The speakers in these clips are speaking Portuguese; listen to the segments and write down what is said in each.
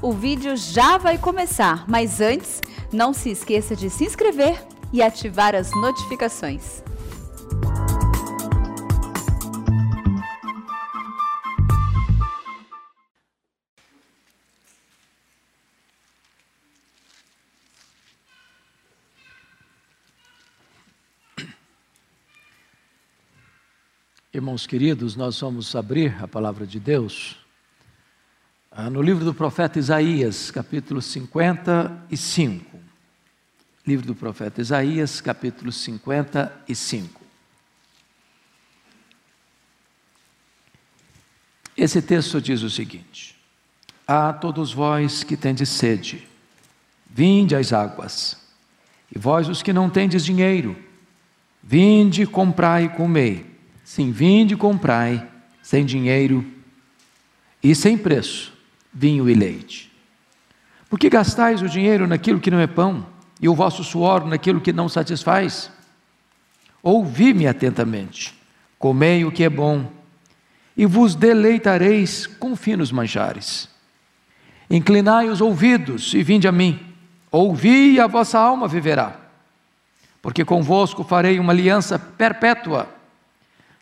O vídeo já vai começar, mas antes, não se esqueça de se inscrever e ativar as notificações. Irmãos queridos, nós vamos abrir a palavra de Deus no livro do profeta Isaías, capítulo 55. Livro do profeta Isaías, capítulo 55. Esse texto diz o seguinte: A todos vós que tendes sede, vinde às águas, e vós os que não tendes dinheiro, vinde, comprai e comei. Sim, vinde comprai, sem dinheiro e sem preço, vinho e leite. Por que gastais o dinheiro naquilo que não é pão, e o vosso suor naquilo que não satisfaz? Ouvi-me atentamente, comei o que é bom, e vos deleitareis com finos manjares. Inclinai os ouvidos e vinde a mim, ouvi e a vossa alma viverá, porque convosco farei uma aliança perpétua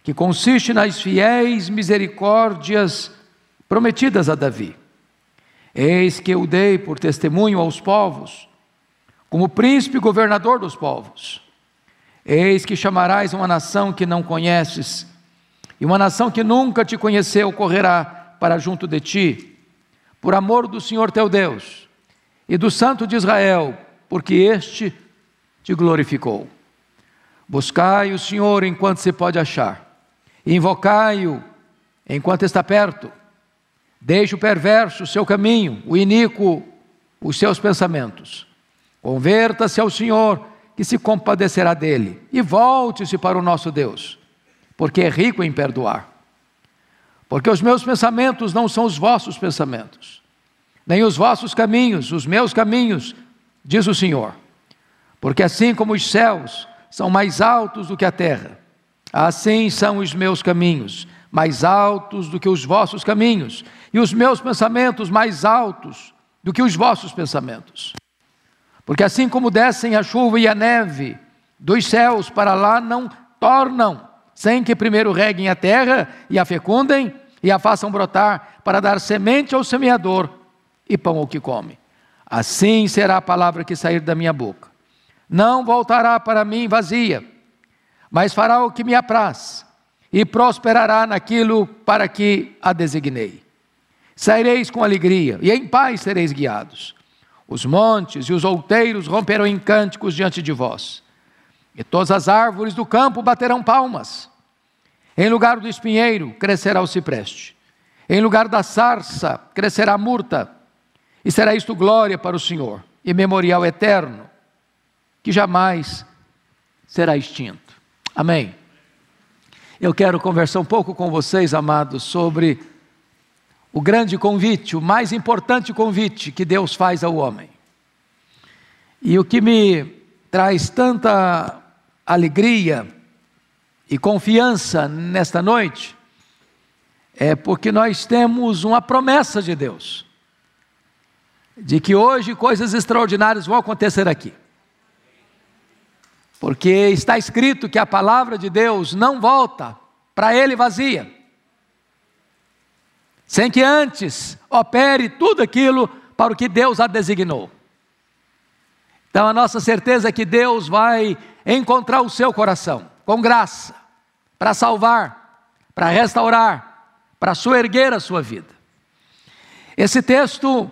que consiste nas fiéis misericórdias prometidas a Davi. Eis que eu dei por testemunho aos povos, como príncipe governador dos povos. Eis que chamarás uma nação que não conheces, e uma nação que nunca te conheceu correrá para junto de ti, por amor do Senhor teu Deus e do Santo de Israel, porque este te glorificou. Buscai o Senhor enquanto se pode achar invocai-o enquanto está perto. Deixe o perverso o seu caminho, o iníquo os seus pensamentos. Converta-se ao Senhor, que se compadecerá dele, e volte-se para o nosso Deus, porque é rico em perdoar. Porque os meus pensamentos não são os vossos pensamentos, nem os vossos caminhos, os meus caminhos, diz o Senhor. Porque assim como os céus são mais altos do que a terra, Assim são os meus caminhos, mais altos do que os vossos caminhos, e os meus pensamentos mais altos do que os vossos pensamentos. Porque assim como descem a chuva e a neve dos céus para lá, não tornam, sem que primeiro reguem a terra e a fecundem e a façam brotar, para dar semente ao semeador e pão ao que come. Assim será a palavra que sair da minha boca. Não voltará para mim vazia mas fará o que me apraz, e prosperará naquilo para que a designei. Saireis com alegria, e em paz sereis guiados. Os montes e os outeiros romperão em cânticos diante de vós, e todas as árvores do campo baterão palmas. Em lugar do espinheiro crescerá o cipreste, em lugar da sarça crescerá a murta, e será isto glória para o Senhor, e memorial eterno, que jamais será extinto. Amém. Eu quero conversar um pouco com vocês, amados, sobre o grande convite, o mais importante convite que Deus faz ao homem. E o que me traz tanta alegria e confiança nesta noite é porque nós temos uma promessa de Deus, de que hoje coisas extraordinárias vão acontecer aqui. Porque está escrito que a palavra de Deus não volta para ele vazia, sem que antes opere tudo aquilo para o que Deus a designou. Então a nossa certeza é que Deus vai encontrar o seu coração com graça, para salvar, para restaurar, para soerguer a sua vida. Esse texto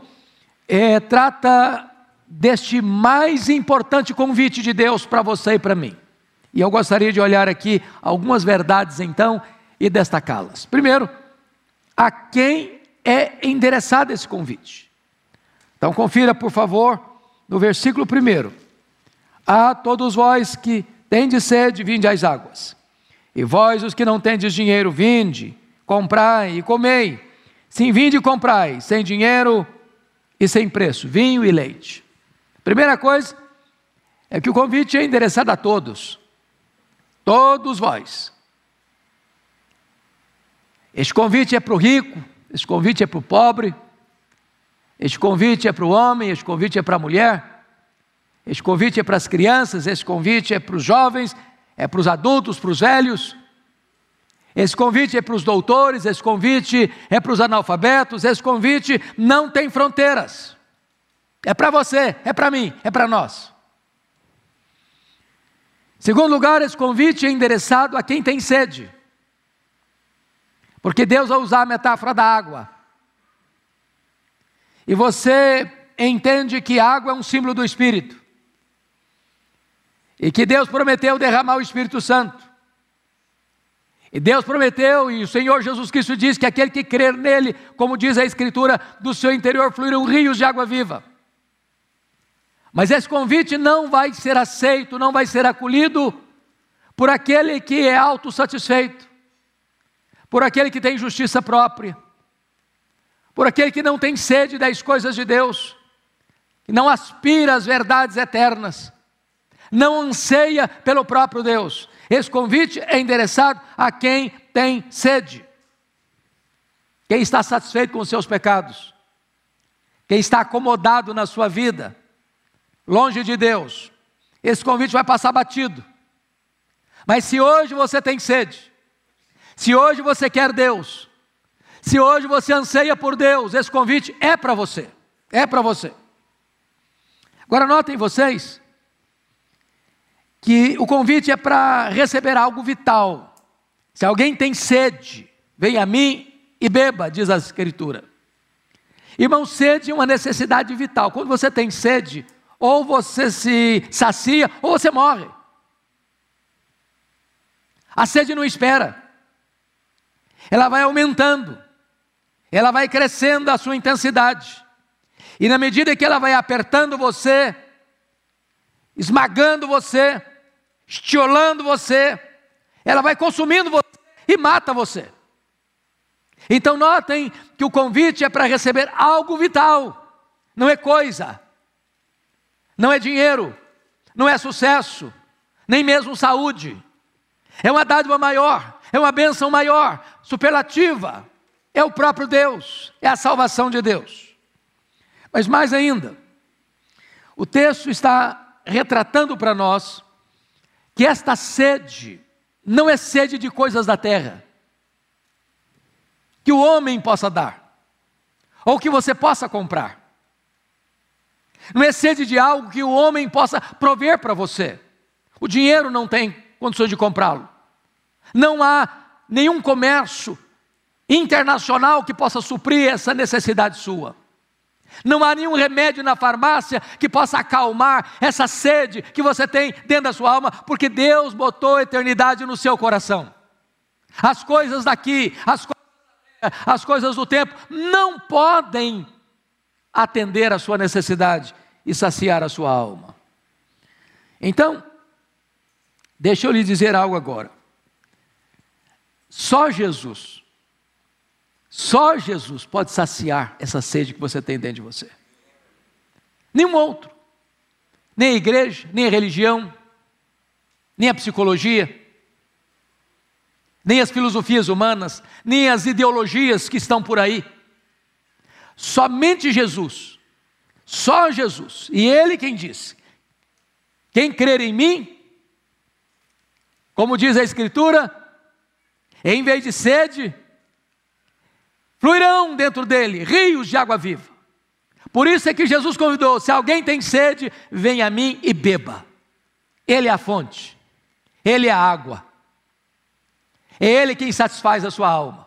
é, trata deste mais importante convite de Deus para você e para mim. E eu gostaria de olhar aqui algumas verdades então e destacá-las. Primeiro, a quem é endereçado esse convite? Então confira, por favor, no versículo 1. A todos vós que tendes sede, vinde às águas. E vós, os que não tendes dinheiro, vinde, comprai e comei. Sim, vinde e comprai, sem dinheiro e sem preço, vinho e leite. Primeira coisa é que o convite é endereçado a todos, todos vós. Este convite é para o rico, este convite é para o pobre, Este convite é para o homem, este convite é para a mulher, este convite é para as crianças, este convite é para os jovens, é para os adultos, para os velhos. Esse convite é para os doutores, esse convite é para os analfabetos, esse convite não tem fronteiras. É para você, é para mim, é para nós. Segundo lugar, esse convite é endereçado a quem tem sede. Porque Deus vai usar a metáfora da água. E você entende que água é um símbolo do Espírito. E que Deus prometeu derramar o Espírito Santo. E Deus prometeu, e o Senhor Jesus Cristo diz que aquele que crer nele, como diz a Escritura, do seu interior fluirão rios de água viva. Mas esse convite não vai ser aceito, não vai ser acolhido por aquele que é autossatisfeito, por aquele que tem justiça própria, por aquele que não tem sede das coisas de Deus, que não aspira às verdades eternas, não anseia pelo próprio Deus. Esse convite é endereçado a quem tem sede, quem está satisfeito com os seus pecados, quem está acomodado na sua vida, longe de Deus. Esse convite vai passar batido. Mas se hoje você tem sede, se hoje você quer Deus, se hoje você anseia por Deus, esse convite é para você. É para você. Agora notem vocês que o convite é para receber algo vital. Se alguém tem sede, venha a mim e beba, diz a Escritura. Irmão, sede é uma necessidade vital. Quando você tem sede, ou você se sacia, ou você morre. A sede não espera, ela vai aumentando, ela vai crescendo a sua intensidade, e na medida que ela vai apertando você, esmagando você, estiolando você, ela vai consumindo você e mata você. Então notem que o convite é para receber algo vital, não é coisa, não é dinheiro, não é sucesso, nem mesmo saúde. É uma dádiva maior, é uma bênção maior, superlativa. É o próprio Deus, é a salvação de Deus. Mas mais ainda, o texto está retratando para nós que esta sede não é sede de coisas da terra, que o homem possa dar, ou que você possa comprar. Não é sede de algo que o homem possa prover para você. O dinheiro não tem condições de comprá-lo. Não há nenhum comércio internacional que possa suprir essa necessidade sua. Não há nenhum remédio na farmácia que possa acalmar essa sede que você tem dentro da sua alma, porque Deus botou a eternidade no seu coração. As coisas daqui, as, co as coisas do tempo, não podem atender a sua necessidade e saciar a sua alma. Então, deixa eu lhe dizer algo agora. Só Jesus só Jesus pode saciar essa sede que você tem dentro de você. Nenhum outro. Nem a igreja, nem a religião, nem a psicologia, nem as filosofias humanas, nem as ideologias que estão por aí. Somente Jesus. Só Jesus. E Ele quem disse: quem crer em mim, como diz a Escritura, em vez de sede, fluirão dentro dele rios de água viva. Por isso é que Jesus convidou: se alguém tem sede, venha a mim e beba. Ele é a fonte, ele é a água, é ele quem satisfaz a sua alma.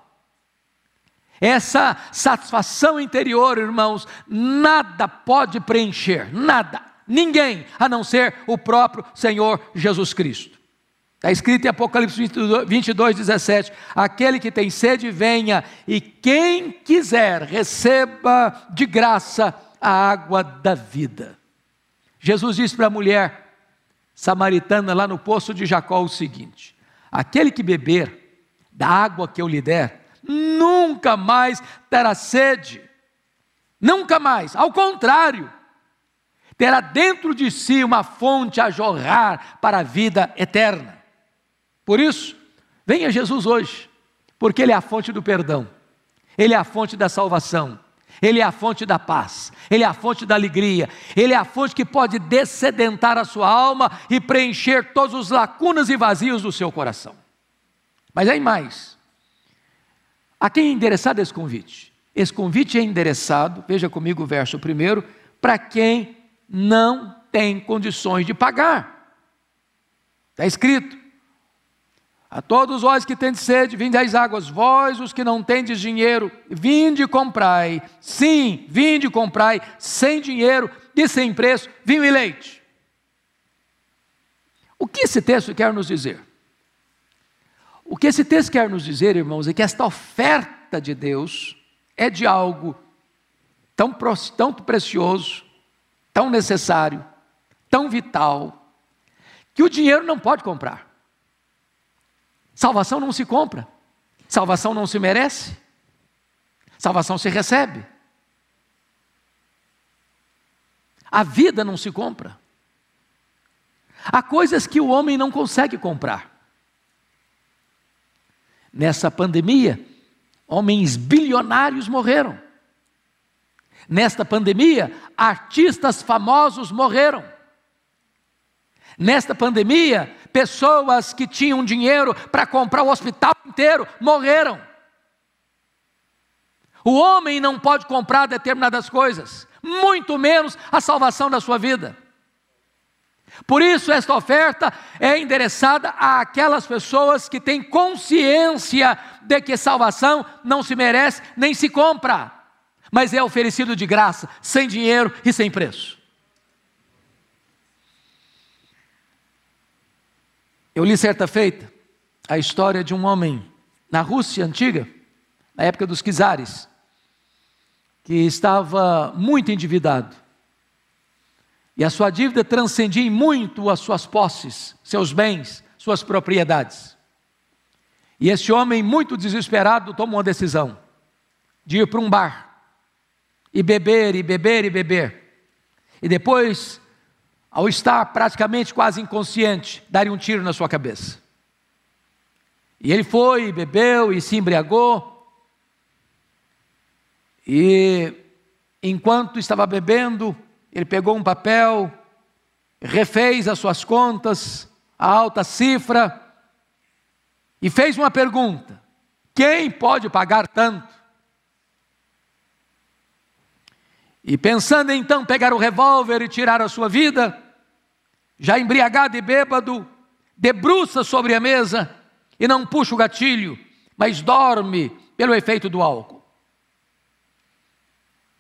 Essa satisfação interior, irmãos, nada pode preencher, nada, ninguém, a não ser o próprio Senhor Jesus Cristo. Está escrito em Apocalipse 22, 17: Aquele que tem sede, venha, e quem quiser, receba de graça a água da vida. Jesus disse para a mulher samaritana lá no poço de Jacó o seguinte: Aquele que beber da água que eu lhe der, nunca mais terá sede, nunca mais, ao contrário, terá dentro de si uma fonte a jorrar para a vida eterna. Por isso, venha Jesus hoje, porque Ele é a fonte do perdão, Ele é a fonte da salvação, Ele é a fonte da paz, Ele é a fonte da alegria, Ele é a fonte que pode descedentar a sua alma e preencher todas as lacunas e vazios do seu coração. Mas aí mais. A quem é endereçado esse convite? Esse convite é endereçado, veja comigo o verso primeiro, para quem não tem condições de pagar. Está escrito: a todos vós que tendes sede, vinde às águas, vós os que não tendes dinheiro, vinde e comprai. Sim, vinde e comprai, sem dinheiro e sem preço, vinho e leite. O que esse texto quer nos dizer? O que esse texto quer nos dizer, irmãos, é que esta oferta de Deus é de algo tão, tão precioso, tão necessário, tão vital, que o dinheiro não pode comprar. Salvação não se compra, salvação não se merece, salvação se recebe. A vida não se compra. Há coisas que o homem não consegue comprar. Nessa pandemia, homens bilionários morreram. Nesta pandemia, artistas famosos morreram. Nesta pandemia, pessoas que tinham dinheiro para comprar o hospital inteiro morreram. O homem não pode comprar determinadas coisas, muito menos a salvação da sua vida. Por isso, esta oferta é endereçada àquelas pessoas que têm consciência de que salvação não se merece nem se compra, mas é oferecido de graça, sem dinheiro e sem preço. Eu li certa feita a história de um homem na Rússia antiga, na época dos czares, que estava muito endividado. E a sua dívida transcendia muito as suas posses, seus bens, suas propriedades. E esse homem, muito desesperado, tomou uma decisão de ir para um bar e beber, e beber, e beber. E depois ao estar praticamente quase inconsciente, daria um tiro na sua cabeça. E ele foi, bebeu e se embriagou. E enquanto estava bebendo, ele pegou um papel, refez as suas contas, a alta cifra, e fez uma pergunta: quem pode pagar tanto? E pensando então pegar o revólver e tirar a sua vida, já embriagado e bêbado, debruça sobre a mesa e não puxa o gatilho, mas dorme pelo efeito do álcool.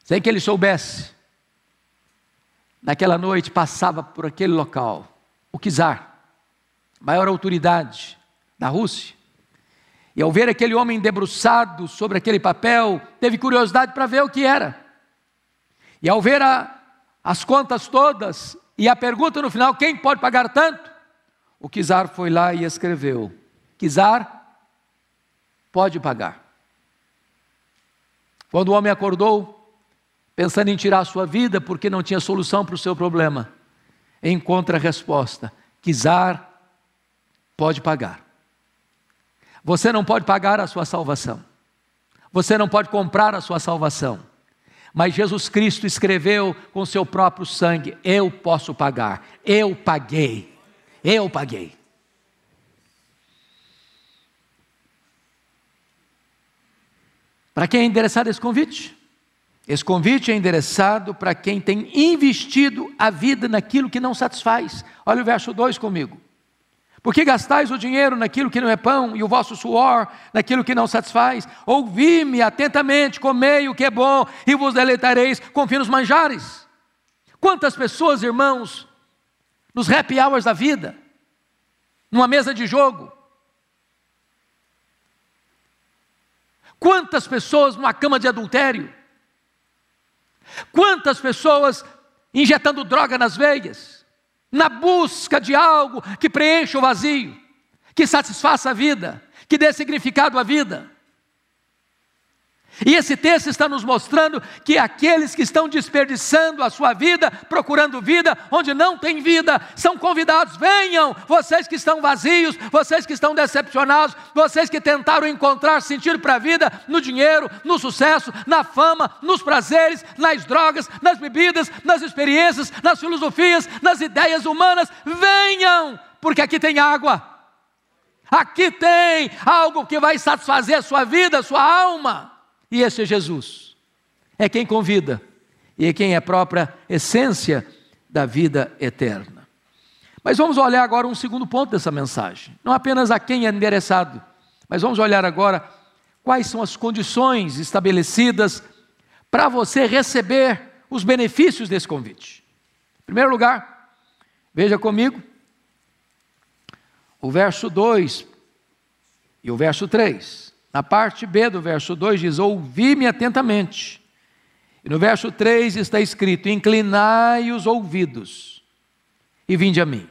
Sem que ele soubesse, naquela noite passava por aquele local o czar, maior autoridade da Rússia, e ao ver aquele homem debruçado sobre aquele papel, teve curiosidade para ver o que era. E ao ver a, as contas todas, e a pergunta no final: quem pode pagar tanto? O Kizar foi lá e escreveu: Kizar pode pagar. Quando o homem acordou, pensando em tirar a sua vida porque não tinha solução para o seu problema, encontra a resposta: Kizar pode pagar. Você não pode pagar a sua salvação. Você não pode comprar a sua salvação. Mas Jesus Cristo escreveu com seu próprio sangue: Eu posso pagar, eu paguei, eu paguei. Para quem é endereçado esse convite? Esse convite é endereçado para quem tem investido a vida naquilo que não satisfaz. Olha o verso 2 comigo. Por que gastais o dinheiro naquilo que não é pão e o vosso suor naquilo que não satisfaz? Ouvi-me atentamente, comei o que é bom e vos deleitareis com finos manjares. Quantas pessoas, irmãos, nos happy hours da vida, numa mesa de jogo, Quantas pessoas numa cama de adultério? Quantas pessoas injetando droga nas veias? Na busca de algo que preencha o vazio, que satisfaça a vida, que dê significado à vida. E esse texto está nos mostrando que aqueles que estão desperdiçando a sua vida, procurando vida onde não tem vida, são convidados. Venham, vocês que estão vazios, vocês que estão decepcionados, vocês que tentaram encontrar sentido para a vida no dinheiro, no sucesso, na fama, nos prazeres, nas drogas, nas bebidas, nas experiências, nas filosofias, nas ideias humanas. Venham, porque aqui tem água. Aqui tem algo que vai satisfazer a sua vida, a sua alma. E esse é Jesus. É quem convida e é quem é a própria essência da vida eterna. Mas vamos olhar agora um segundo ponto dessa mensagem. Não apenas a quem é endereçado, mas vamos olhar agora quais são as condições estabelecidas para você receber os benefícios desse convite. Em primeiro lugar, veja comigo o verso 2 e o verso 3. Na parte B do verso 2 diz: Ouvi-me atentamente. E no verso 3 está escrito: Inclinai os ouvidos e vinde a mim.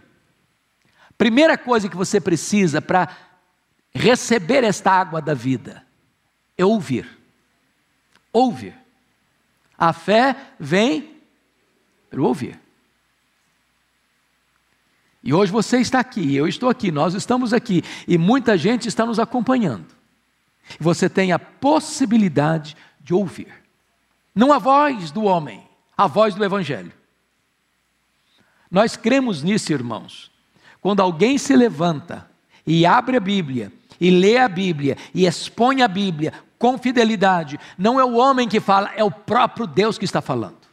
Primeira coisa que você precisa para receber esta água da vida é ouvir. Ouvir. A fé vem pelo ouvir. E hoje você está aqui, eu estou aqui, nós estamos aqui, e muita gente está nos acompanhando. Você tem a possibilidade de ouvir. Não a voz do homem, a voz do Evangelho. Nós cremos nisso, irmãos. Quando alguém se levanta e abre a Bíblia, e lê a Bíblia, e expõe a Bíblia com fidelidade, não é o homem que fala, é o próprio Deus que está falando.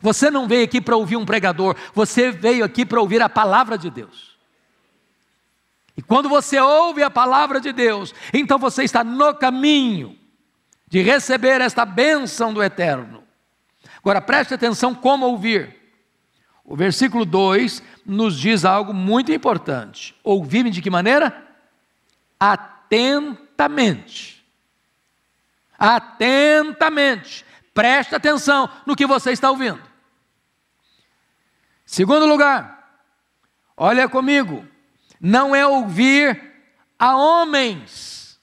Você não veio aqui para ouvir um pregador, você veio aqui para ouvir a palavra de Deus. E quando você ouve a palavra de Deus, então você está no caminho de receber esta bênção do eterno. Agora preste atenção como ouvir. O versículo 2 nos diz algo muito importante. Ouvir-me de que maneira? Atentamente. Atentamente. Preste atenção no que você está ouvindo. Segundo lugar, olha comigo não é ouvir a homens,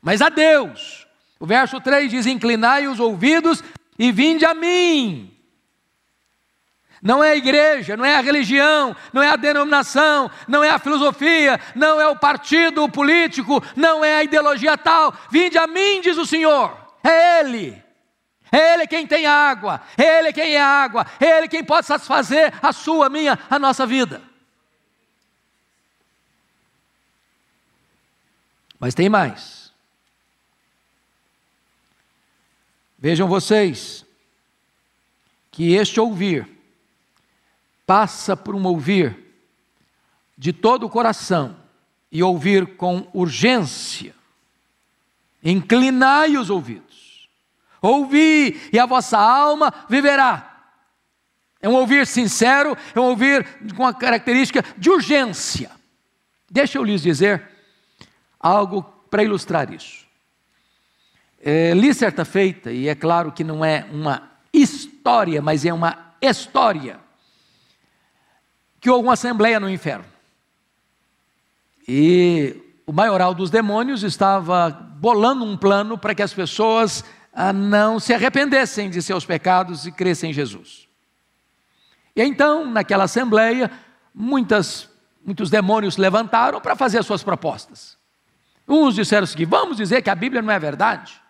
mas a Deus. O verso 3 diz: Inclinai os ouvidos e vinde a mim. Não é a igreja, não é a religião, não é a denominação, não é a filosofia, não é o partido político, não é a ideologia tal. Vinde a mim, diz o Senhor. É Ele. É Ele quem tem água, é Ele quem é água, é Ele quem pode satisfazer a sua, a minha, a nossa vida. Mas tem mais. Vejam vocês que este ouvir passa por um ouvir de todo o coração e ouvir com urgência. Inclinai os ouvidos. Ouvi e a vossa alma viverá. É um ouvir sincero, é um ouvir com a característica de urgência. Deixa eu lhes dizer algo para ilustrar isso. É, li certa feita, e é claro que não é uma história, mas é uma história, que houve uma assembleia no inferno. E o maioral dos demônios estava bolando um plano para que as pessoas ah, não se arrependessem de seus pecados e crescem em Jesus. E então, naquela assembleia, muitas, muitos demônios levantaram para fazer as suas propostas. Uns disseram o seguinte: vamos dizer que a Bíblia não é verdade.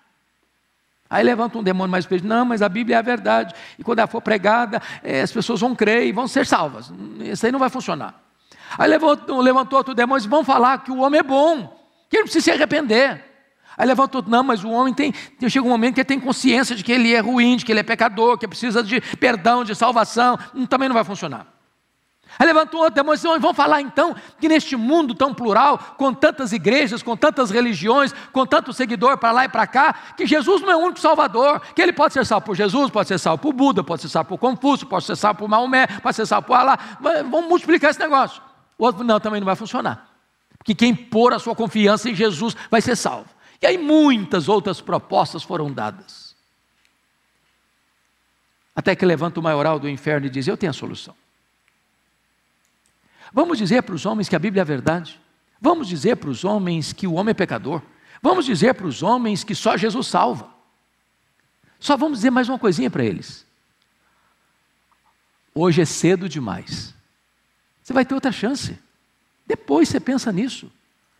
Aí levanta um demônio mais espírito, não, mas a Bíblia é a verdade. E quando ela for pregada, é, as pessoas vão crer e vão ser salvas. Isso aí não vai funcionar. Aí levantou, levantou outro demônio e disse, vão falar que o homem é bom, que ele não precisa se arrepender. Aí levantou outro, não, mas o homem tem, chega um momento que ele tem consciência de que ele é ruim, de que ele é pecador, que precisa de perdão, de salvação. Também não vai funcionar. Aí levantou outro demônio e disse: vamos falar então que neste mundo tão plural, com tantas igrejas, com tantas religiões, com tanto seguidor para lá e para cá, que Jesus não é o único Salvador, que ele pode ser salvo por Jesus, pode ser salvo por Buda, pode ser salvo por Confúcio, pode ser salvo por Maomé, pode ser salvo por Alá. Vamos multiplicar esse negócio. O outro, não, também não vai funcionar. Porque quem pôr a sua confiança em Jesus vai ser salvo. E aí muitas outras propostas foram dadas. Até que levanta o maioral do inferno e diz: Eu tenho a solução. Vamos dizer para os homens que a Bíblia é a verdade. Vamos dizer para os homens que o homem é pecador. Vamos dizer para os homens que só Jesus salva. Só vamos dizer mais uma coisinha para eles. Hoje é cedo demais. Você vai ter outra chance. Depois você pensa nisso.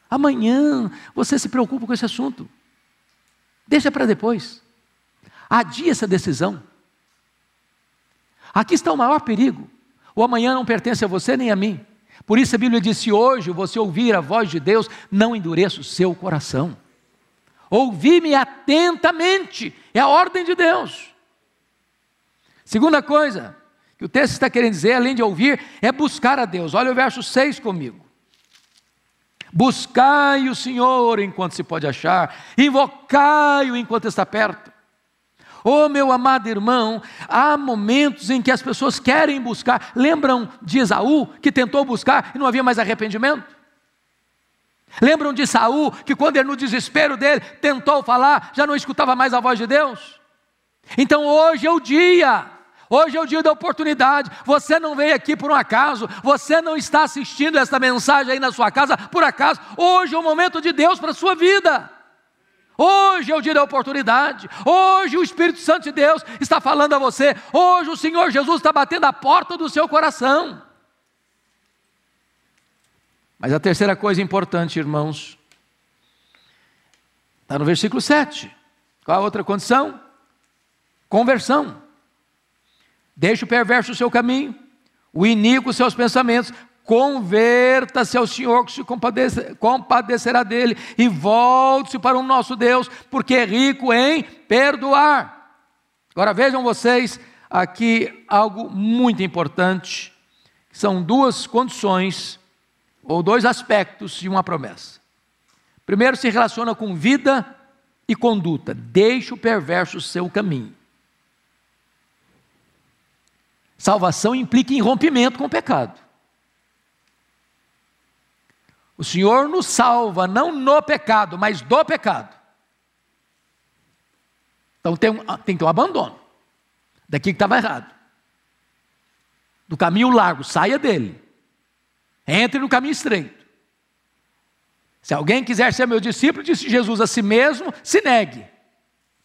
Amanhã você se preocupa com esse assunto. Deixa para depois. Adia essa decisão. Aqui está o maior perigo. O amanhã não pertence a você nem a mim. Por isso a Bíblia diz: se hoje você ouvir a voz de Deus, não endureça o seu coração. Ouvi-me atentamente, é a ordem de Deus. Segunda coisa que o texto está querendo dizer, além de ouvir, é buscar a Deus. Olha o verso 6 comigo. Buscai o Senhor enquanto se pode achar, invocai-o enquanto está perto. Oh, meu amado irmão, há momentos em que as pessoas querem buscar. Lembram de Esaú, que tentou buscar e não havia mais arrependimento? Lembram de Saul, que quando ele no desespero dele tentou falar, já não escutava mais a voz de Deus? Então hoje é o dia, hoje é o dia da oportunidade. Você não veio aqui por um acaso, você não está assistindo esta mensagem aí na sua casa por acaso. Hoje é o momento de Deus para a sua vida. Hoje é o dia da oportunidade. Hoje o Espírito Santo de Deus está falando a você. Hoje o Senhor Jesus está batendo a porta do seu coração. Mas a terceira coisa importante, irmãos, está no versículo 7. Qual a outra condição? Conversão. Deixe o perverso o seu caminho, o iníquo os seus pensamentos, Converta-se ao Senhor que se compadecerá dele e volte-se para o nosso Deus, porque é rico em perdoar. Agora vejam vocês aqui algo muito importante, são duas condições ou dois aspectos de uma promessa. Primeiro se relaciona com vida e conduta. Deixe o perverso seu caminho. Salvação implica em rompimento com o pecado. O Senhor nos salva não no pecado, mas do pecado. Então tem, um, tem que ter um abandono. Daqui que estava errado. Do caminho largo, saia dele. Entre no caminho estreito. Se alguém quiser ser meu discípulo, disse Jesus a si mesmo, se negue.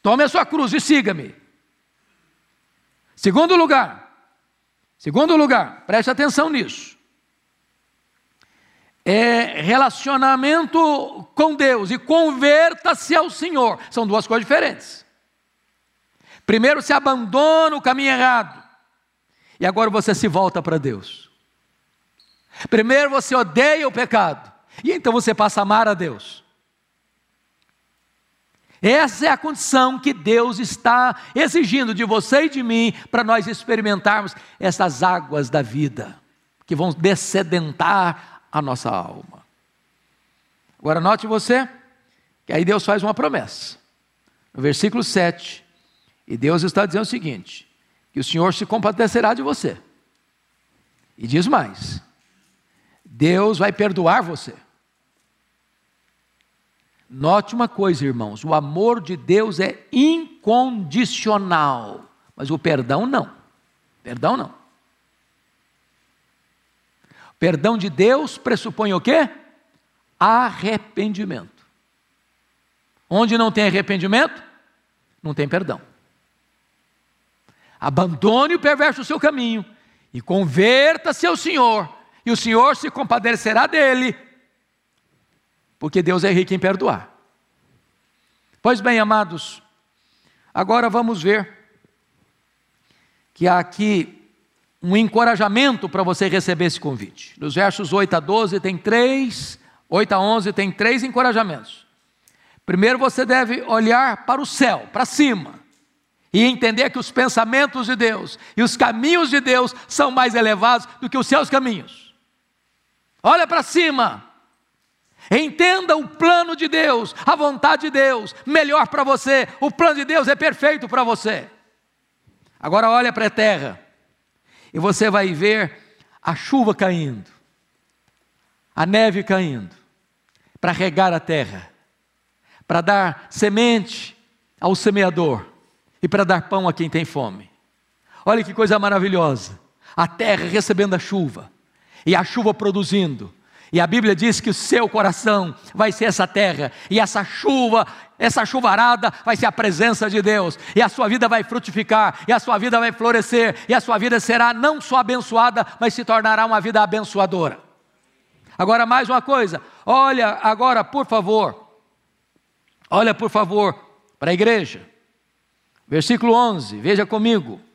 Tome a sua cruz e siga-me. Segundo lugar, segundo lugar, preste atenção nisso é relacionamento com Deus e converta-se ao Senhor. São duas coisas diferentes. Primeiro se abandona o caminho errado, e agora você se volta para Deus. Primeiro você odeia o pecado, e então você passa a amar a Deus. Essa é a condição que Deus está exigindo de você e de mim para nós experimentarmos essas águas da vida, que vão descedentar a nossa alma. Agora note você que aí Deus faz uma promessa. No versículo 7, e Deus está dizendo o seguinte: que o Senhor se compadecerá de você. E diz mais: Deus vai perdoar você. Note uma coisa, irmãos: o amor de Deus é incondicional, mas o perdão não. Perdão não. Perdão de Deus pressupõe o quê? Arrependimento. Onde não tem arrependimento, não tem perdão. Abandone o perverso seu caminho e converta-se ao Senhor, e o Senhor se compadecerá dele, porque Deus é rico em perdoar. Pois bem, amados, agora vamos ver que há aqui um encorajamento para você receber esse convite. Nos versos 8 a 12 tem três, 8 a 11 tem três encorajamentos. Primeiro você deve olhar para o céu, para cima, e entender que os pensamentos de Deus e os caminhos de Deus são mais elevados do que os seus caminhos. Olha para cima. Entenda o plano de Deus, a vontade de Deus, melhor para você. O plano de Deus é perfeito para você. Agora olha para a terra e você vai ver a chuva caindo, a neve caindo, para regar a terra, para dar semente ao semeador e para dar pão a quem tem fome. Olha que coisa maravilhosa! A terra recebendo a chuva, e a chuva produzindo, E a Bíblia diz que o seu coração vai ser essa terra, e essa chuva, essa chuvarada vai ser a presença de Deus, e a sua vida vai frutificar, e a sua vida vai florescer, e a sua vida será não só abençoada, mas se tornará uma vida abençoadora. Agora, mais uma coisa, olha agora, por favor, olha por favor para a igreja, versículo 11, veja comigo.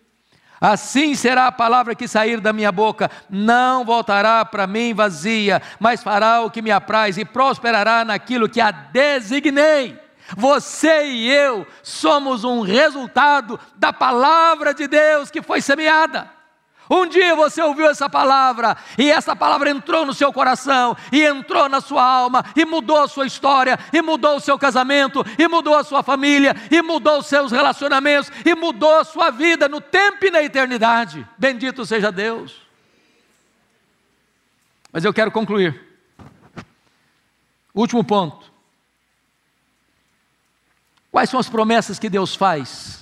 Assim será a palavra que sair da minha boca, não voltará para mim vazia, mas fará o que me apraz e prosperará naquilo que a designei. Você e eu somos um resultado da palavra de Deus que foi semeada. Um dia você ouviu essa palavra, e essa palavra entrou no seu coração, e entrou na sua alma, e mudou a sua história, e mudou o seu casamento, e mudou a sua família, e mudou os seus relacionamentos, e mudou a sua vida no tempo e na eternidade. Bendito seja Deus. Mas eu quero concluir. Último ponto. Quais são as promessas que Deus faz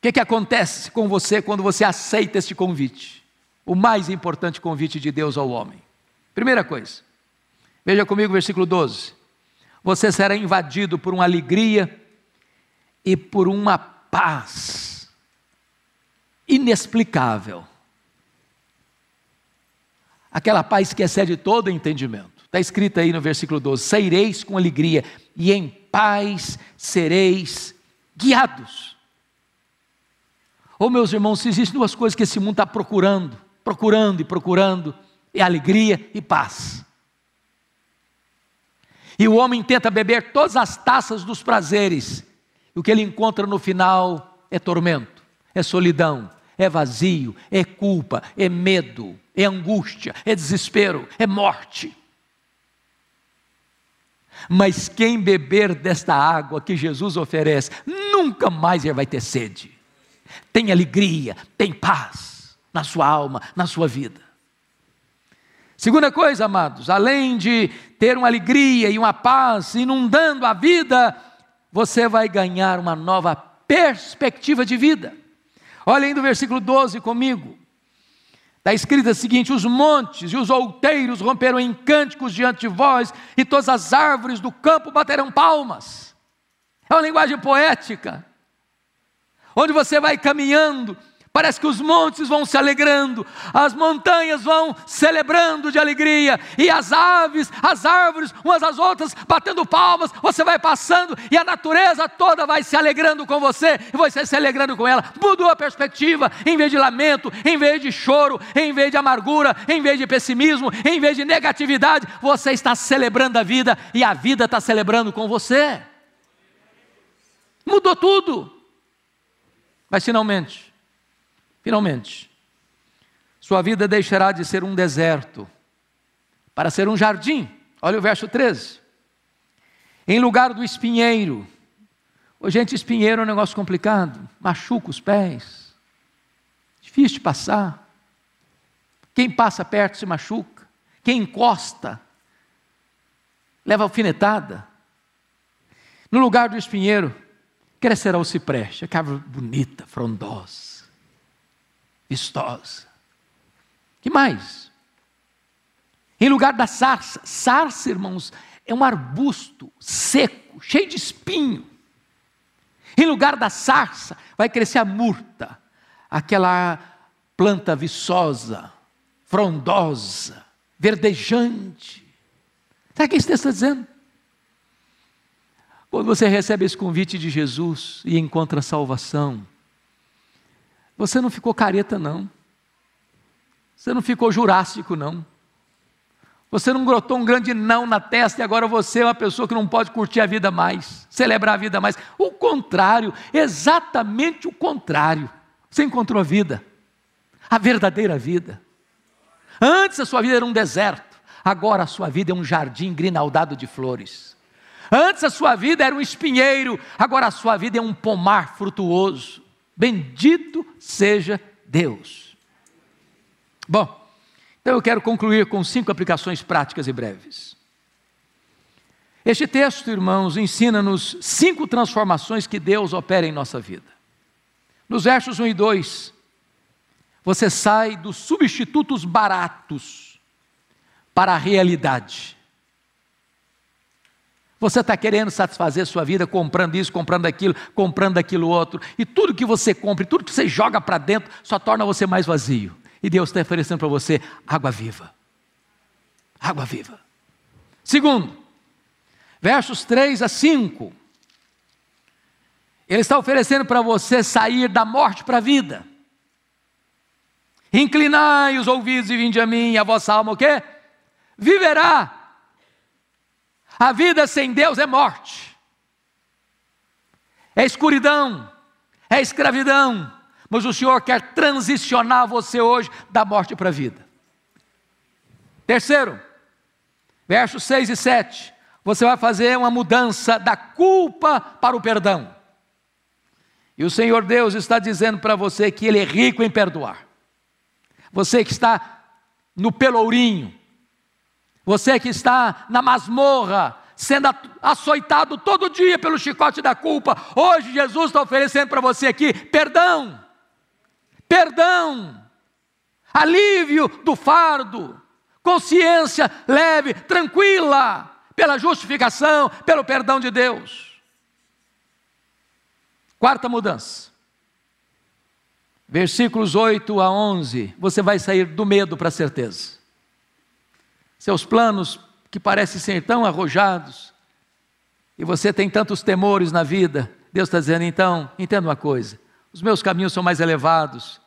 que, que acontece com você quando você aceita este convite? O mais importante convite de Deus ao homem. Primeira coisa, veja comigo o versículo 12: Você será invadido por uma alegria e por uma paz inexplicável. Aquela paz que excede todo entendimento. Está escrito aí no versículo 12: Saireis com alegria e em paz sereis guiados. Oh, meus irmãos, se existem duas coisas que esse mundo está procurando, procurando e procurando, é alegria e paz. E o homem tenta beber todas as taças dos prazeres, e o que ele encontra no final é tormento, é solidão, é vazio, é culpa, é medo, é angústia, é desespero, é morte. Mas quem beber desta água que Jesus oferece, nunca mais ele vai ter sede tem alegria, tem paz na sua alma, na sua vida. Segunda coisa, amados, além de ter uma alegria e uma paz inundando a vida, você vai ganhar uma nova perspectiva de vida. Olha aí no versículo 12 comigo. Está escrito o seguinte: os montes e os outeiros romperam em cânticos diante de vós, e todas as árvores do campo baterão palmas. É uma linguagem poética onde você vai caminhando, Parece que os montes vão se alegrando, as montanhas vão celebrando de alegria, e as aves, as árvores, umas às outras, batendo palmas, você vai passando e a natureza toda vai se alegrando com você, e você se alegrando com ela. Mudou a perspectiva, em vez de lamento, em vez de choro, em vez de amargura, em vez de pessimismo, em vez de negatividade, você está celebrando a vida e a vida está celebrando com você. Mudou tudo. Mas finalmente, finalmente, sua vida deixará de ser um deserto para ser um jardim. Olha o verso 13. Em lugar do espinheiro. Ô, gente, espinheiro é um negócio complicado, machuca os pés, difícil de passar. Quem passa perto se machuca, quem encosta leva alfinetada. No lugar do espinheiro, crescerá o cipreste, a árvore bonita, frondosa, vistosa. que mais? Em lugar da sarça, sarça, irmãos, é um arbusto seco, cheio de espinho. Em lugar da sarça, vai crescer a murta, aquela planta viçosa, frondosa, verdejante. Sabe o que isso está dizendo? Quando você recebe esse convite de Jesus e encontra salvação, você não ficou careta, não. Você não ficou jurássico, não. Você não grotou um grande não na testa e agora você é uma pessoa que não pode curtir a vida mais, celebrar a vida mais. O contrário, exatamente o contrário. Você encontrou a vida, a verdadeira vida. Antes a sua vida era um deserto, agora a sua vida é um jardim grinaldado de flores. Antes a sua vida era um espinheiro, agora a sua vida é um pomar frutuoso. Bendito seja Deus. Bom, então eu quero concluir com cinco aplicações práticas e breves. Este texto, irmãos, ensina-nos cinco transformações que Deus opera em nossa vida. Nos versos 1 e 2, você sai dos substitutos baratos para a realidade. Você está querendo satisfazer sua vida comprando isso, comprando aquilo, comprando aquilo outro, e tudo que você compra, tudo que você joga para dentro, só torna você mais vazio. E Deus está oferecendo para você água viva. Água viva. Segundo, versos 3 a 5. Ele está oferecendo para você sair da morte para a vida. Inclinai os ouvidos e vinde a mim, e a vossa alma o quê? Viverá. A vida sem Deus é morte, é escuridão, é escravidão, mas o Senhor quer transicionar você hoje da morte para a vida. Terceiro, versos 6 e 7, você vai fazer uma mudança da culpa para o perdão. E o Senhor Deus está dizendo para você que Ele é rico em perdoar. Você que está no pelourinho, você que está na masmorra, sendo açoitado todo dia pelo chicote da culpa, hoje Jesus está oferecendo para você aqui perdão, perdão, alívio do fardo, consciência leve, tranquila, pela justificação, pelo perdão de Deus. Quarta mudança. Versículos 8 a 11, você vai sair do medo para a certeza. Seus planos que parecem ser tão arrojados, e você tem tantos temores na vida, Deus está dizendo: então, entenda uma coisa, os meus caminhos são mais elevados,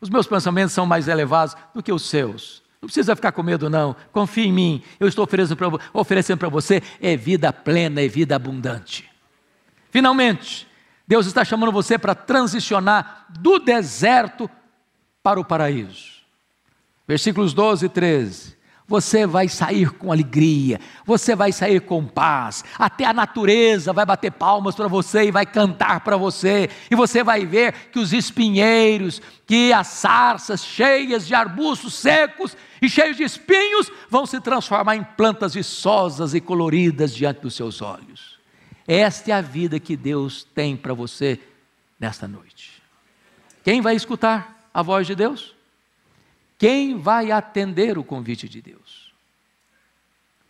os meus pensamentos são mais elevados do que os seus. Não precisa ficar com medo, não. Confie em mim. Eu estou oferecendo para você é vida plena, é vida abundante. Finalmente, Deus está chamando você para transicionar do deserto para o paraíso. Versículos 12 e 13. Você vai sair com alegria, você vai sair com paz, até a natureza vai bater palmas para você e vai cantar para você, e você vai ver que os espinheiros, que as sarças cheias de arbustos secos e cheios de espinhos vão se transformar em plantas viçosas e coloridas diante dos seus olhos. Esta é a vida que Deus tem para você nesta noite. Quem vai escutar a voz de Deus? Quem vai atender o convite de Deus?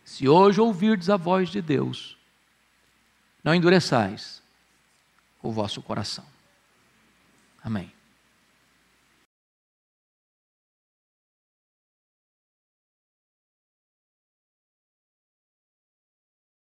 Se hoje ouvirdes a voz de Deus, não endureçais o vosso coração. Amém.